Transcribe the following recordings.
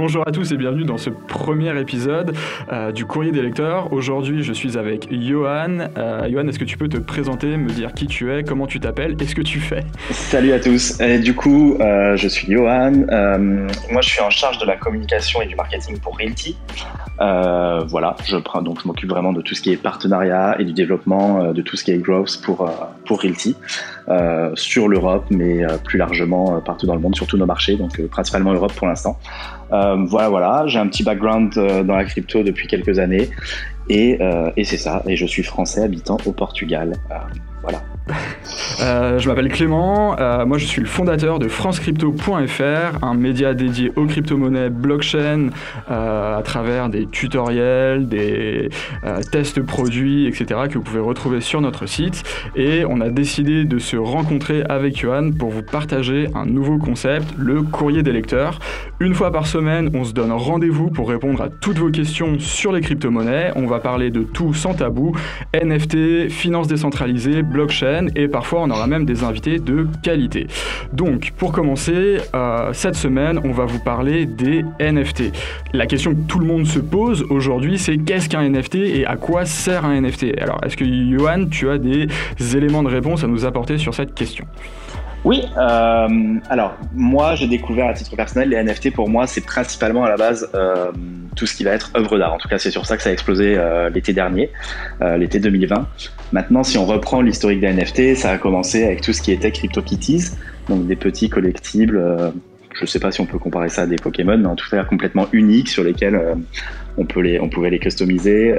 Bonjour à tous et bienvenue dans ce premier épisode euh, du Courrier des lecteurs. Aujourd'hui, je suis avec Johan. Euh, Johan, est-ce que tu peux te présenter, me dire qui tu es, comment tu t'appelles et ce que tu fais? Salut à tous. Et du coup, euh, je suis Johan. moi, je suis en charge de la communication et du marketing pour Realty. voilà, je donc je m'occupe vraiment de tout ce qui est partenariat et du développement de tout ce qui est growth pour pour Realty sur l'Europe, mais plus largement partout dans le monde, sur tous nos marchés, donc principalement Europe pour l'instant. Euh, voilà, voilà. J'ai un petit background euh, dans la crypto depuis quelques années. Et, euh, et c'est ça. Et je suis français habitant au Portugal. voilà. Euh, je m'appelle Clément, euh, moi je suis le fondateur de francecrypto.fr, un média dédié aux crypto-monnaies blockchain euh, à travers des tutoriels, des tests produits, etc. que vous pouvez retrouver sur notre site. Et on a décidé de se rencontrer avec Johan pour vous partager un nouveau concept, le courrier des lecteurs. Une fois par semaine, on se donne rendez-vous pour répondre à toutes vos questions sur les crypto-monnaies. On va parler de tout sans tabou, NFT, finances décentralisées, blockchain et parfois on aura même des invités de qualité. Donc pour commencer, euh, cette semaine on va vous parler des NFT. La question que tout le monde se pose aujourd'hui c'est qu'est-ce qu'un NFT et à quoi sert un NFT Alors est-ce que Johan tu as des éléments de réponse à nous apporter sur cette question? Oui, euh, alors moi j'ai découvert à titre personnel les NFT pour moi c'est principalement à la base euh, tout ce qui va être œuvre d'art. En tout cas c'est sur ça que ça a explosé euh, l'été dernier, l'été 2020. Maintenant si on reprend l'historique des NFT, ça a commencé avec tout ce qui était CryptoKitties, donc des petits collectibles. je ne sais pas si on peut comparer ça à des Pokémon, mais en tout cas complètement uniques sur lesquels on, peut les, on pouvait les customiser.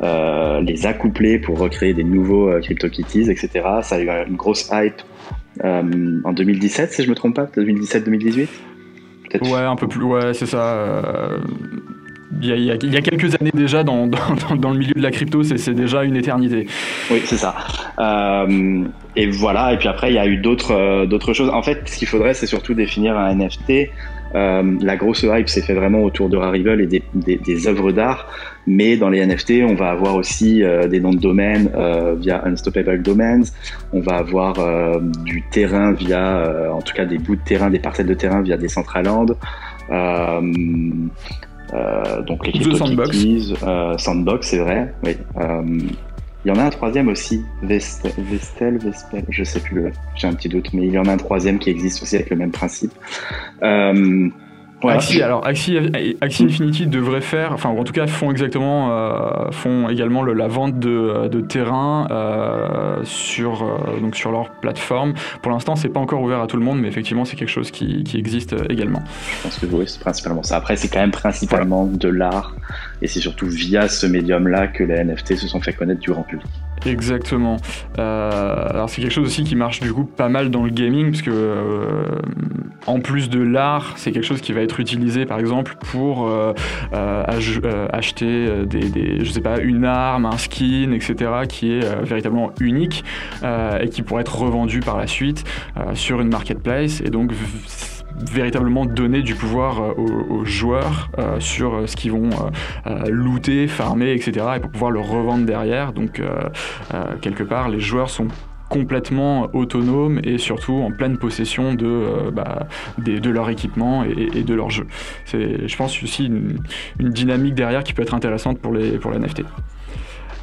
les accoupler pour recréer des nouveaux CryptoKitties, etc. Ça a eu une grosse hype euh, en 2017, si je me trompe pas, 2017-2018 Ouais, un peu plus, ouais, c'est ça. Euh, il y, a, quelques années déjà dans, dans, le milieu de la crypto, c'est déjà une éternité. Oui, c'est ça. Euh, et voilà, et puis après, il y a eu d'autres d'autres choses. En fait, ce qu'il faudrait, c'est surtout définir un NFT. La grosse hype s'est fait vraiment autour de Rarible et des, des, des œuvres d'art. Mais dans les NFT, on va avoir aussi euh, des noms de domaine euh, via Unstoppable Domains. On va avoir euh, du terrain via, en tout cas des bouts de terrain, des parcelles de terrain via des Centraland. donc les CryptoKitties, Sandbox. Sandbox, c'est vrai. Oui. Il y en a un troisième aussi, Vestel, Vestel, Vespel, je sais plus, j'ai un petit doute, mais il y en a un troisième qui existe aussi avec le même principe. Axie, alors Axie, Infinity devrait faire, enfin en tout cas font exactement, euh, font également la vente de, de terrain euh, sur euh, donc sur leur plateforme. Pour l'instant, c'est pas encore ouvert à tout le monde, mais effectivement, c'est quelque chose qui, qui, existe également. Je pense que oui, c'est principalement ça. Après, c'est quand même principalement de l'art, et c'est surtout via ce médium-là que les NFT se sont fait connaître du grand public. Exactement. Euh, alors c'est quelque chose aussi qui marche du coup pas mal dans le gaming, parce que euh, en plus de l'art, c'est quelque chose qui va être utilisé par exemple pour euh, acheter des, je sais pas, une arme, un skin, etc., qui est véritablement unique et qui pourrait être revendu par la suite sur une marketplace. Et donc véritablement donner du pouvoir euh, aux, joueurs euh, sur euh, ce qu'ils vont looter, farmer, etc. et pour pouvoir le revendre derrière. Donc quelque part, les joueurs sont complètement autonomes et surtout en pleine possession de, bah, de leur équipement et, de leur jeu. C'est, je pense, aussi une, dynamique derrière qui peut être intéressante pour les, pour les NFT.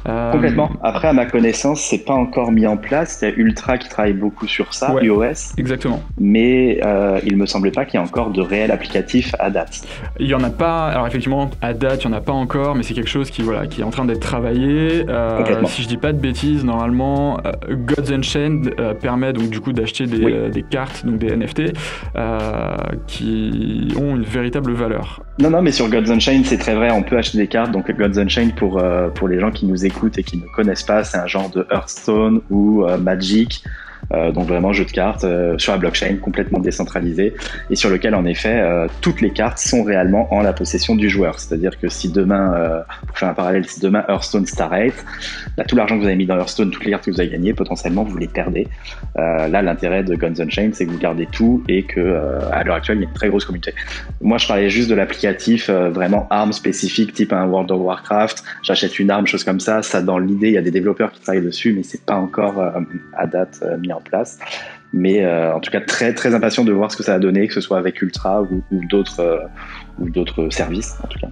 Euh, Complètement. Après, à ma connaissance, c'est pas encore mis en place. Il y a Ultra qui travaille beaucoup sur ça, iOS. Exactement. Mais euh, il me semblait pas qu'il y ait encore de réel applicatif à date. Il y en a pas. Alors effectivement, à date, il y en a pas encore, mais c'est quelque chose qui voilà, qui est en train d'être travaillé. Euh, si je dis pas de bêtises, normalement, euh, Gods Unchained euh, permet donc du coup d'acheter des, des, cartes, donc des NFT, qui ont une véritable valeur. Non, non, mais sur Gods Unchained, c'est très vrai. On peut acheter des cartes. Donc Gods Unchained pour pour les gens qui nous écoutent et qui ne connaissent pas, c'est un genre de Hearthstone ou euh, Magic donc vraiment jeu de cartes euh, sur la blockchain complètement décentralisé et sur lequel en effet euh, toutes les cartes sont réellement en la possession du joueur. C'est-à-dire que si demain, pour faire un parallèle, si demain Hearthstone Starrate, là tout l'argent que vous avez mis dans Hearthstone, toutes les cartes que vous avez gagnées, potentiellement vous les perdez. là l'intérêt de Guns Unchained, c'est que vous gardez tout et que à l'heure actuelle il y a une très grosse communauté. Moi je parlais juste de l'applicatif vraiment arme spécifique type un World of Warcraft. J'achète une arme, chose comme ça. Ça dans l'idée, il y a des développeurs qui travaillent dessus, mais c'est pas encore à date mis en place. mais en tout cas très très impatient de voir ce que ça a donné, que ce soit avec Ultra ou, ou d'autres ou d'autres services en tout cas.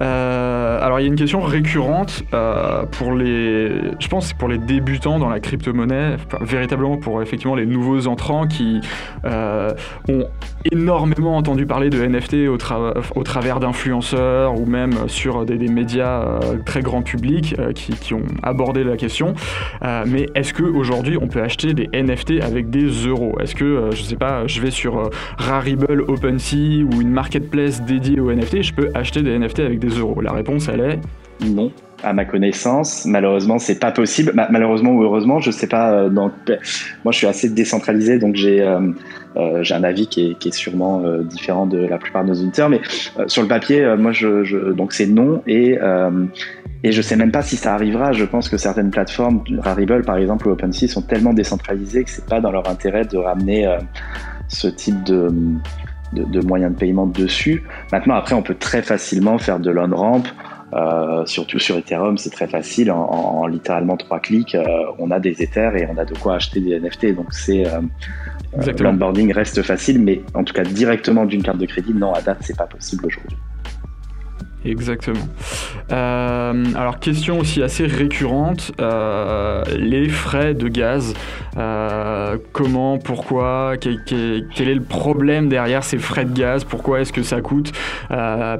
Euh, alors il y a une question récurrente euh, pour les, je pense pour les débutants dans la crypto-monnaie, véritablement pour effectivement les nouveaux entrants qui euh, ont énormément entendu parler de NFT au, travers d'influenceurs ou même sur des, médias très grand public qui, ont abordé la question. mais est-ce qu'aujourd'hui on peut acheter des NFT avec des euros? Est-ce que je sais pas, je vais sur Rarible, OpenSea ou une marketplace dédiée aux NFT, je peux acheter des NFT avec des euros La réponse, elle est non. À ma connaissance, malheureusement, c'est pas possible. malheureusement ou heureusement, je sais pas. Euh, moi, je suis assez décentralisé, donc j'ai euh, euh, j'ai un avis qui est, qui est sûrement différent de la plupart de nos auditeurs. Mais sur le papier, moi, je, je donc c'est non et et je sais même pas si ça arrivera. Je pense que certaines plateformes, Rarible par exemple ou OpenSea, sont tellement décentralisées que c'est pas dans leur intérêt de ramener ce type de de, moyens de paiement dessus. Maintenant, après, on peut très facilement faire de l'on-ramp. Euh, surtout sur Ethereum, c'est très facile. En, littéralement trois clics, euh, on a des Ethers et on a de quoi acheter des NFT. Donc c'est euh, l'onboarding reste facile, mais en tout cas directement d'une carte de crédit, non, à date, c'est pas possible aujourd'hui. Exactement. Euh, alors, question aussi assez récurrente, euh, les frais de gaz. Euh, comment, pourquoi, quel, est le problème derrière ces frais de gaz Pourquoi est-ce que ça coûte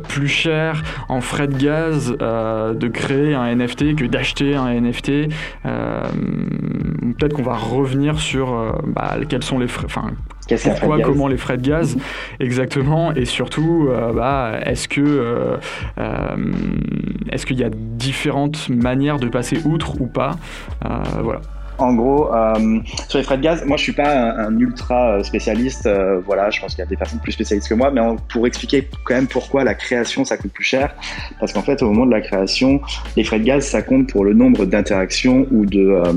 plus cher en frais de gaz de créer un NFT que d'acheter un NFT Peut-être qu'on va revenir sur bah, quels sont les frais, pourquoi, comment les frais de gaz, exactement, et surtout, euh, bah, est-ce que euh, euh, est-ce qu'il y a différentes manières de passer outre ou pas, voilà. En gros, sur les frais de gaz, moi je suis pas un, ultra spécialiste. voilà, je pense qu'il y a des personnes plus spécialistes que moi, mais pour expliquer quand même pourquoi la création ça coûte plus cher, parce qu'en fait au moment de la création, les frais de gaz ça compte pour le nombre d'interactions ou de euh,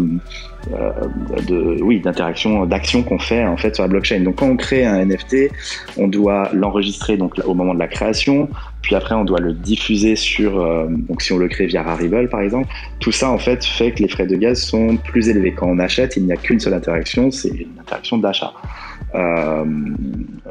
de, oui, d'interaction, d'action qu'on fait en fait sur la blockchain. Donc quand on crée un NFT, on doit l'enregistrer donc au moment de la création, puis après on doit le diffuser sur, euh, donc si on le crée via Rarible par exemple, tout ça en fait fait que les frais de gaz sont plus élevés. Quand on achète, il n'y a qu'une seule interaction, c'est une interaction d'achat. Euh,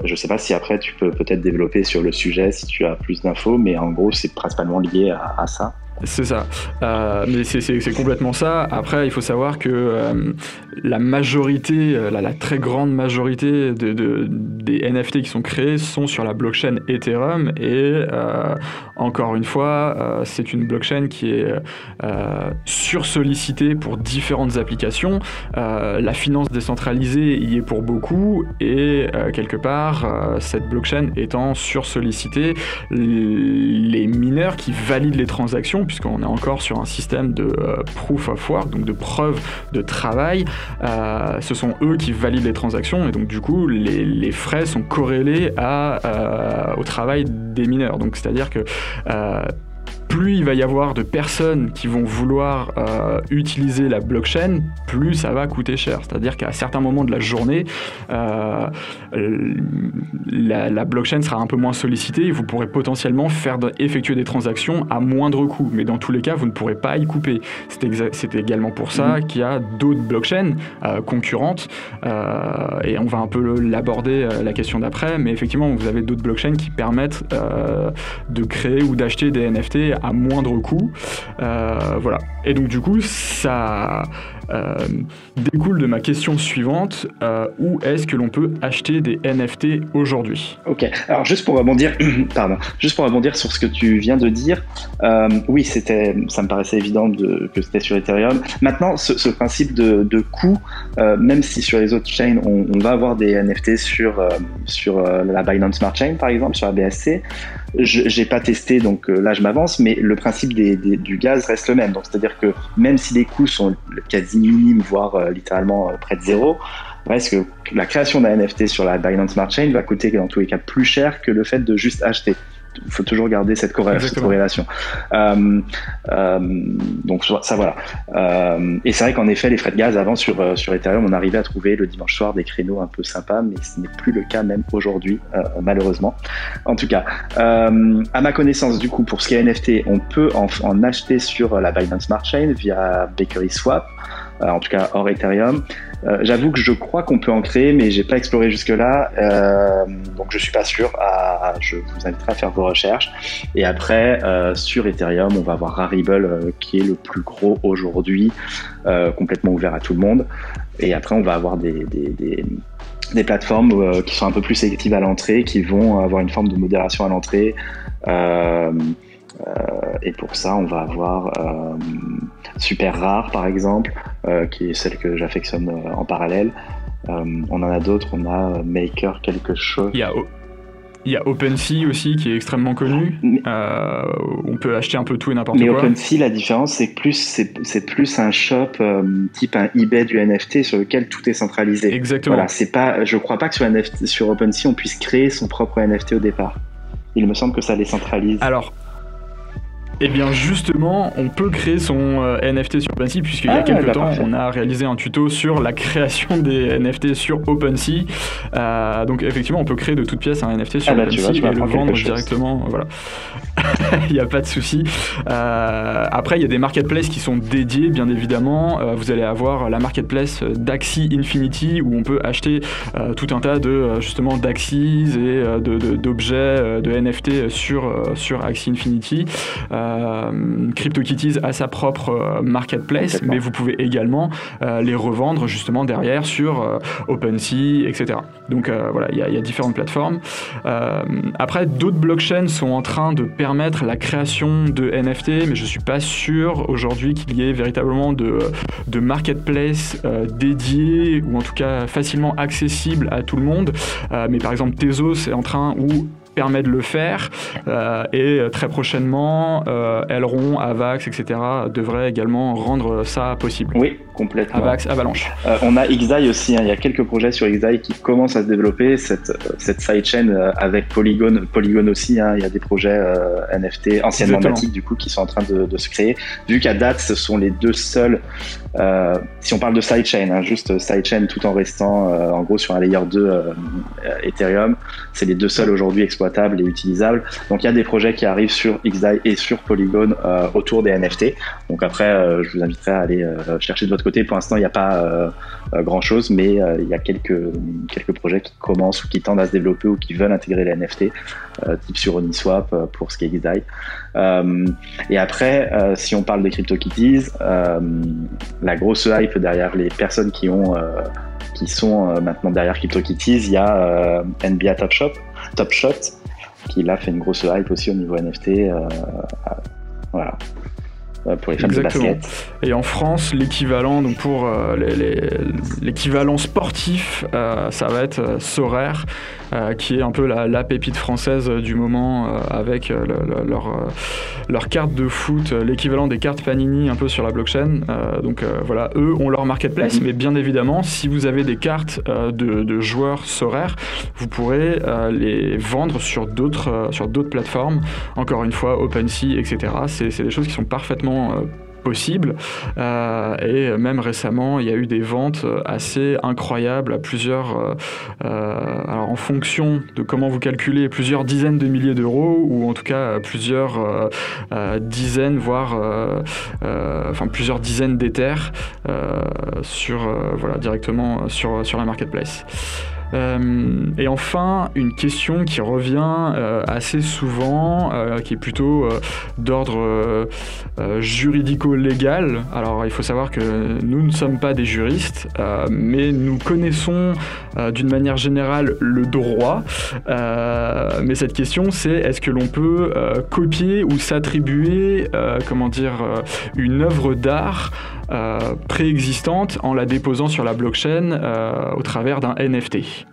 je sais pas si après tu peux peut-être développer sur le sujet si tu as plus d'infos, mais en gros c'est principalement lié à ça. C'est ça. Euh, mais c'est complètement ça. Après, il faut savoir que euh, la majorité, euh, la, très grande majorité de, des NFT qui sont créés sont sur la blockchain Ethereum. Et encore une fois, c'est une blockchain qui est sursollicitée pour différentes applications. la finance décentralisée y est pour beaucoup. Et quelque part, cette blockchain étant sursollicitée, les mineurs qui valident les transactions puisqu'on est encore sur un système de euh, proof of work, donc de preuve de travail. Euh, ce sont eux qui valident les transactions et donc du coup les, frais sont corrélés à, euh, au travail des mineurs. Donc c'est-à-dire que Uh, plus il va y avoir de personnes qui vont vouloir euh, utiliser la blockchain, plus ça va coûter cher. C'est-à-dire qu'à certains moments de la journée, euh, la, blockchain sera un peu moins sollicitée et vous pourrez potentiellement faire effectuer des transactions à moindre coût. Mais dans tous les cas, vous ne pourrez pas y couper. C'est également pour ça mmh. qu'il y a d'autres blockchains euh, concurrentes et on va un peu l'aborder la question d'après. Mais effectivement, vous avez d'autres blockchains qui permettent de créer ou d'acheter des NFT moindre coût. Euh, voilà. Et donc du coup, ça euh, découle de ma question suivante euh, où est-ce que l'on peut acheter des NFT aujourd'hui? Ok. Alors juste pour rebondir, pardon, juste pour rebondir sur ce que tu viens de dire, oui, c'était, ça me paraissait évident de, que c'était sur Ethereum. Maintenant, ce, principe de, de coût, même si sur les autres chains on, on va avoir des NFT sur sur la Binance Smart Chain par exemple, sur la BSC. J'ai pas testé, donc là je m'avance, mais le principe du gaz reste le même. Donc c'est-à-dire que même si les coûts sont quasi minimes, voire euh, littéralement euh, près de zéro, reste que la création d'un NFT sur la Binance Smart Chain va coûter dans tous les cas plus cher que le fait de juste acheter faut toujours garder cette, corrélation. Euh, euh, donc ça voilà. Euh, et c'est vrai qu'en effet, les frais de gaz avant sur sur Ethereum, on arrivait à trouver le dimanche soir des créneaux un peu sympas, mais ce n'est plus le cas même aujourd'hui, malheureusement. En tout cas, à ma connaissance, du coup, pour ce qui est NFT, on peut en, en acheter sur la Binance Smart Chain via Bakery Swap. En tout cas hors Ethereum. J'avoue que je crois qu'on peut en créer, mais j'ai pas exploré jusque-là, donc je suis pas sûr. Je vous inviterai à faire vos recherches. Et après, sur Ethereum, on va avoir Rarible, qui est le plus gros aujourd'hui, complètement ouvert à tout le monde. Et après, on va avoir des, des, des, plateformes euh, qui sont un peu plus sélectives à l'entrée, qui vont avoir une forme de modération à l'entrée. Euh, euh, et pour ça, on va avoir Super Rare, par exemple, qui est celle que j'affectionne en parallèle. on en a d'autres, on a Maker quelque chose. Il y a il y a OpenSea aussi qui est extrêmement connu. Euh, on peut acheter un peu tout et n'importe quoi. Mais OpenSea, la différence, c'est que plus c'est plus un shop euh, type un eBay du NFT sur lequel tout est centralisé. Exactement. Voilà, c'est pas. Je crois pas que sur, NFT, sur OpenSea on puisse créer son propre NFT au départ. Il me semble que ça les centralise. Alors, eh bien justement, on peut créer son euh, NFT sur OpenSea puisqu'il y a ah, quelques bah, temps, on a réalisé un tuto sur la création des NFT sur OpenSea. Euh, donc effectivement, on peut créer de toutes pièces un NFT sur ah, bah, OpenSea et le vendre directement. Voilà. il n'y a pas de souci. Euh, après, il y a des marketplaces qui sont dédiés, bien évidemment. vous allez avoir la marketplace d'Axi Infinity où on peut acheter tout un tas de justement d'Axis et d'objets de, NFT sur, sur Axie Infinity. Euh, CryptoKitties a sa propre euh, marketplace, mais vous pouvez également euh, les revendre justement derrière sur OpenSea, etc. Donc voilà, il y, a différentes plateformes. après, d'autres blockchains sont en train de permettre la création de NFT, mais je suis pas sûr aujourd'hui qu'il y ait véritablement de, de marketplace dédié ou en tout cas facilement accessible à tout le monde. mais par exemple, Tezos est en train ou permet de le faire. Euh, et euh, très prochainement, euh, Elron, Avax, etc. devraient également rendre ça possible. Oui, complètement. Avax, Avalanche. on a XDAI aussi, hein. il y a quelques projets sur XDAI qui commencent à se développer. Cette, cette sidechain avec Polygon, Polygon aussi, hein. il y a des projets NFT anciennement Matic du coup qui sont en train de, de se créer. Vu qu'à date, ce sont les deux seuls euh, si on parle de sidechain, hein, juste sidechain tout en restant euh, en gros sur un layer 2 euh, Ethereum, c'est les deux seuls aujourd'hui exploitables et utilisables. Donc il y a des projets qui arrivent sur XDAI et sur Polygon autour des NFT. Donc après, je vous inviterai à aller chercher de votre côté. Pour l'instant, il n'y a pas grand chose, mais il y a quelques, quelques projets qui commencent ou qui tendent à se développer ou qui veulent intégrer les NFT, type sur Uniswap pour ce qui est XDAI. et après, si on parle des CryptoKitties, la grosse hype derrière les personnes qui euh, sont euh, maintenant derrière CryptoKitties, il y a euh, NBA Top Shop, Top Shot, qui là fait une grosse hype aussi au niveau NFT. voilà pour les de basket. Et en France, l'équivalent donc pour l'équivalent sportif, ça va être Sorare euh, qui est un peu la, pépite française du moment euh, avec euh, leur, leur carte de foot, l'équivalent des cartes Panini un peu sur la blockchain. donc voilà, eux ont leur marketplace, mais bien évidemment, si vous avez des cartes de, joueurs Sorare, vous pourrez les vendre sur d'autres sur d'autres plateformes. Encore une fois, OpenSea, etc. C'est des choses qui sont parfaitement possible. Euh, et même récemment, il y a eu des ventes assez incroyables à plusieurs, euh, euh, alors en fonction de comment vous calculez, plusieurs dizaines de milliers d'euros ou en tout cas plusieurs dizaines, voire enfin plusieurs dizaines d'éthers sur voilà directement sur sur la marketplace. Euh, et enfin, une question qui revient euh, assez souvent, euh, qui est plutôt d'ordre juridico-légal. Alors, il faut savoir que nous ne sommes pas des juristes, mais nous connaissons d'une manière générale le droit. mais cette question, c'est est-ce que l'on peut copier ou s'attribuer, comment dire, une œuvre d'art préexistante en la déposant sur la blockchain au travers d'un NFT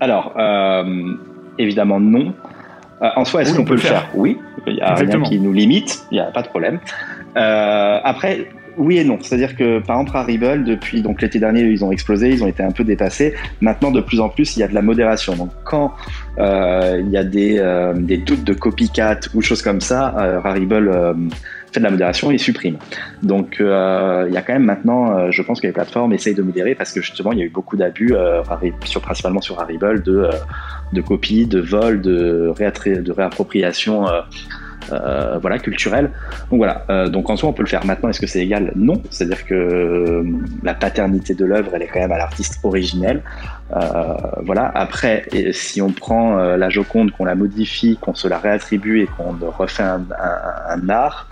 Alors, euh, évidemment non. en soi, est-ce qu'on peut, le faire, Oui, il n'y a rien qui nous limite, il n'y a pas de problème. après, oui et non. C'est-à-dire que, par exemple, à Ribble, depuis donc l'été dernier, ils ont explosé, ils ont été un peu dépassés. Maintenant, de plus en plus, il y a de la modération. Donc, quand il y a des, des doutes de copycat ou choses comme ça, euh, Rarible fait de la modération et supprime. Donc euh, il y a quand même maintenant, euh, je pense que les plateformes essayent de modérer parce que justement il y a eu beaucoup d'abus, euh, sur, principalement sur Harible, de, de copies, de vols, de, de réappropriation voilà, culturelle. Donc voilà, donc en soi on peut le faire. Maintenant, est-ce que c'est égal? Non, c'est-à-dire que la paternité de l'œuvre, elle est quand même à l'artiste originel. voilà. Après, si on prend la Joconde, qu'on la modifie, qu'on se la réattribue et qu'on refait un art,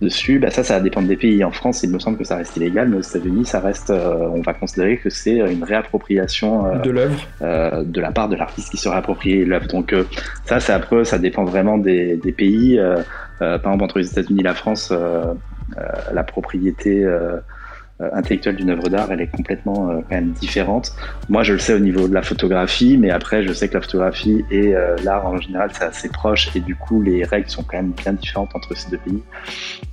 dessus, bah ça, ça va dépendre des pays. En France, il me semble que ça reste illégal, mais aux États-Unis, ça reste, euh, on va considérer que c'est une réappropriation euh, de l'œuvre euh, de la part de l'artiste qui se réapproprie l'œuvre. Donc ça, c'est après, ça dépend vraiment des, des pays. par exemple, entre les États-Unis et la France, la propriété euh, intellectuelle d'une œuvre d'art, elle est complètement euh, quand même différente. Moi, je le sais au niveau de la photographie, mais après, je sais que la photographie et euh, l'art en général, c'est assez proche, et du coup, les règles sont quand même bien différentes entre ces deux pays.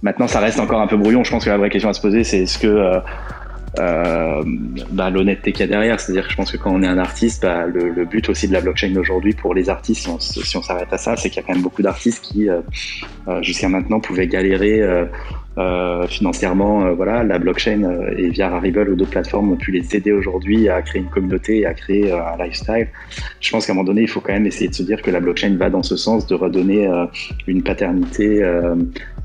Maintenant, ça reste encore un peu brouillon. Je pense que la vraie question à se poser, c'est est-ce que euh, bah, l'honnêteté qu'il y a derrière. C'est-à-dire que je pense que quand on est un artiste, bah, le, but aussi de la blockchain aujourd'hui pour les artistes, si on, s'arrête à ça, c'est qu'il y a quand même beaucoup d'artistes qui, euh, jusqu'à maintenant, pouvaient galérer euh, financièrement, euh, voilà, la blockchain euh, et via Rarible ou d'autres plateformes ont pu les aider aujourd'hui à créer une communauté et à créer un lifestyle. Je pense qu'à un moment donné, il faut quand même essayer de se dire que la blockchain va dans ce sens de redonner une paternité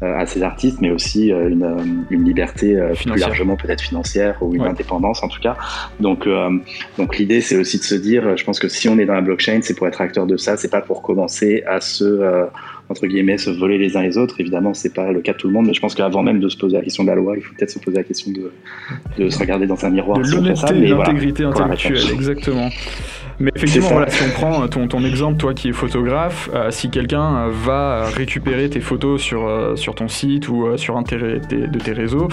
à ces artistes, mais aussi une, une liberté plus largement peut-être financière ou une indépendance en tout cas. Donc, donc l'idée, c'est aussi de se dire, je pense que si on est dans la blockchain, c'est pour être acteur de ça, c'est pas pour commencer à se entre guillemets, se voler les uns les autres. Évidemment, c'est pas le cas de tout le monde, mais je pense qu'avant même de se poser la question de la loi, il faut peut-être se poser la question de, de se regarder dans un miroir. De l'honnêteté et l'intégrité intellectuelle, exactement. Mais effectivement, voilà, si on prend ton, ton, exemple, toi qui es photographe, euh, si quelqu'un va récupérer tes photos sur, euh, sur ton site ou euh, sur un de tes réseaux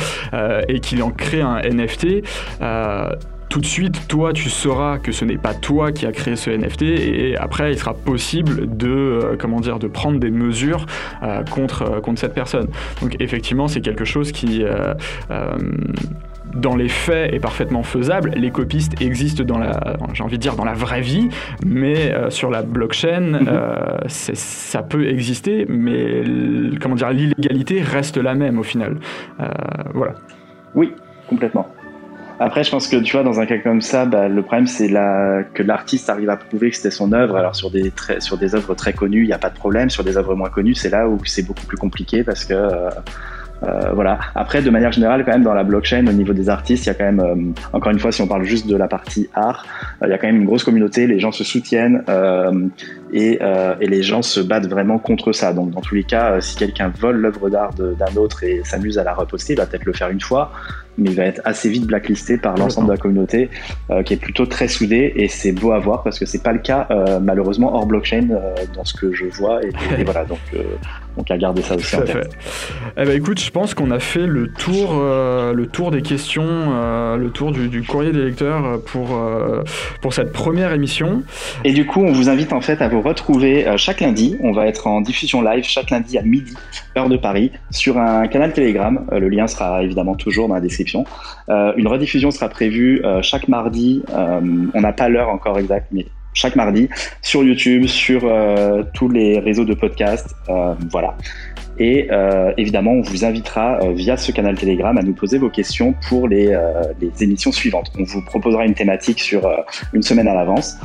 et qu'il en crée un NFT, tout de suite, toi, tu sauras que ce n'est pas toi qui as créé ce NFT et après, il sera possible de, euh, comment dire, de prendre des mesures euh, contre, euh, contre cette personne. Donc, effectivement, c'est quelque chose qui, dans les faits, est parfaitement faisable. Les copistes existent dans la, j'ai envie de dire, dans la vraie vie, mais sur la blockchain, mhm. ça peut exister, mais comment dire, l'illégalité reste la même au final. voilà. Oui, complètement. Après, je pense que tu vois, dans un cas comme ça, bah, le problème c'est que l'artiste arrive à prouver que c'était son œuvre. Alors sur des œuvres très connues, il n'y a pas de problème. Sur des œuvres moins connues, c'est là où c'est beaucoup plus compliqué parce que euh, euh, voilà. Après, de manière générale, quand même, dans la blockchain, au niveau des artistes, il y a quand même, euh, encore une fois, si on parle juste de la partie art, il y a quand même une grosse communauté. Les gens se soutiennent et, et, les gens se battent vraiment contre ça. Donc, dans tous les cas, si quelqu'un vole l'œuvre d'art d'un autre et s'amuse à la reposter, il va peut-être le faire une fois mais il va être assez vite blacklisté par l'ensemble de la communauté, euh, qui est plutôt très soudée, et c'est beau à voir parce que c'est pas le cas euh, malheureusement hors blockchain euh, dans ce que je vois, et, voilà, donc, donc à garder ça aussi en tête. Eh ben, écoute, je pense qu'on a fait le tour, le tour des questions, le tour du, courrier des lecteurs pour, pour cette première émission. Et du coup, on vous invite en fait à vous retrouver chaque lundi, on va être en diffusion live chaque lundi à midi, heure de Paris, sur un canal Telegram, le lien sera évidemment toujours dans la description euh, une rediffusion sera prévue euh, chaque mardi. Euh, on n'a pas l'heure encore exacte, mais chaque mardi sur YouTube, sur tous les réseaux de podcast. voilà. Et évidemment, on vous invitera via ce canal Telegram à nous poser vos questions pour les émissions suivantes. On vous proposera une thématique sur une semaine à l'avance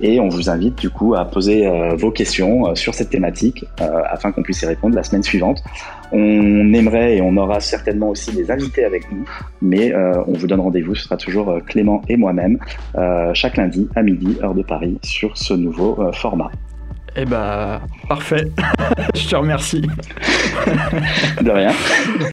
et on vous invite du coup à poser euh, vos questions euh, sur cette thématique euh, afin qu'on puisse y répondre la semaine suivante. On aimerait et on aura certainement aussi des invités avec nous, mais on vous donne rendez-vous, ce sera toujours Clément et moi-même chaque lundi à midi, heure de Paris, sur ce nouveau format. Eh bah, parfait. Je te remercie. De rien.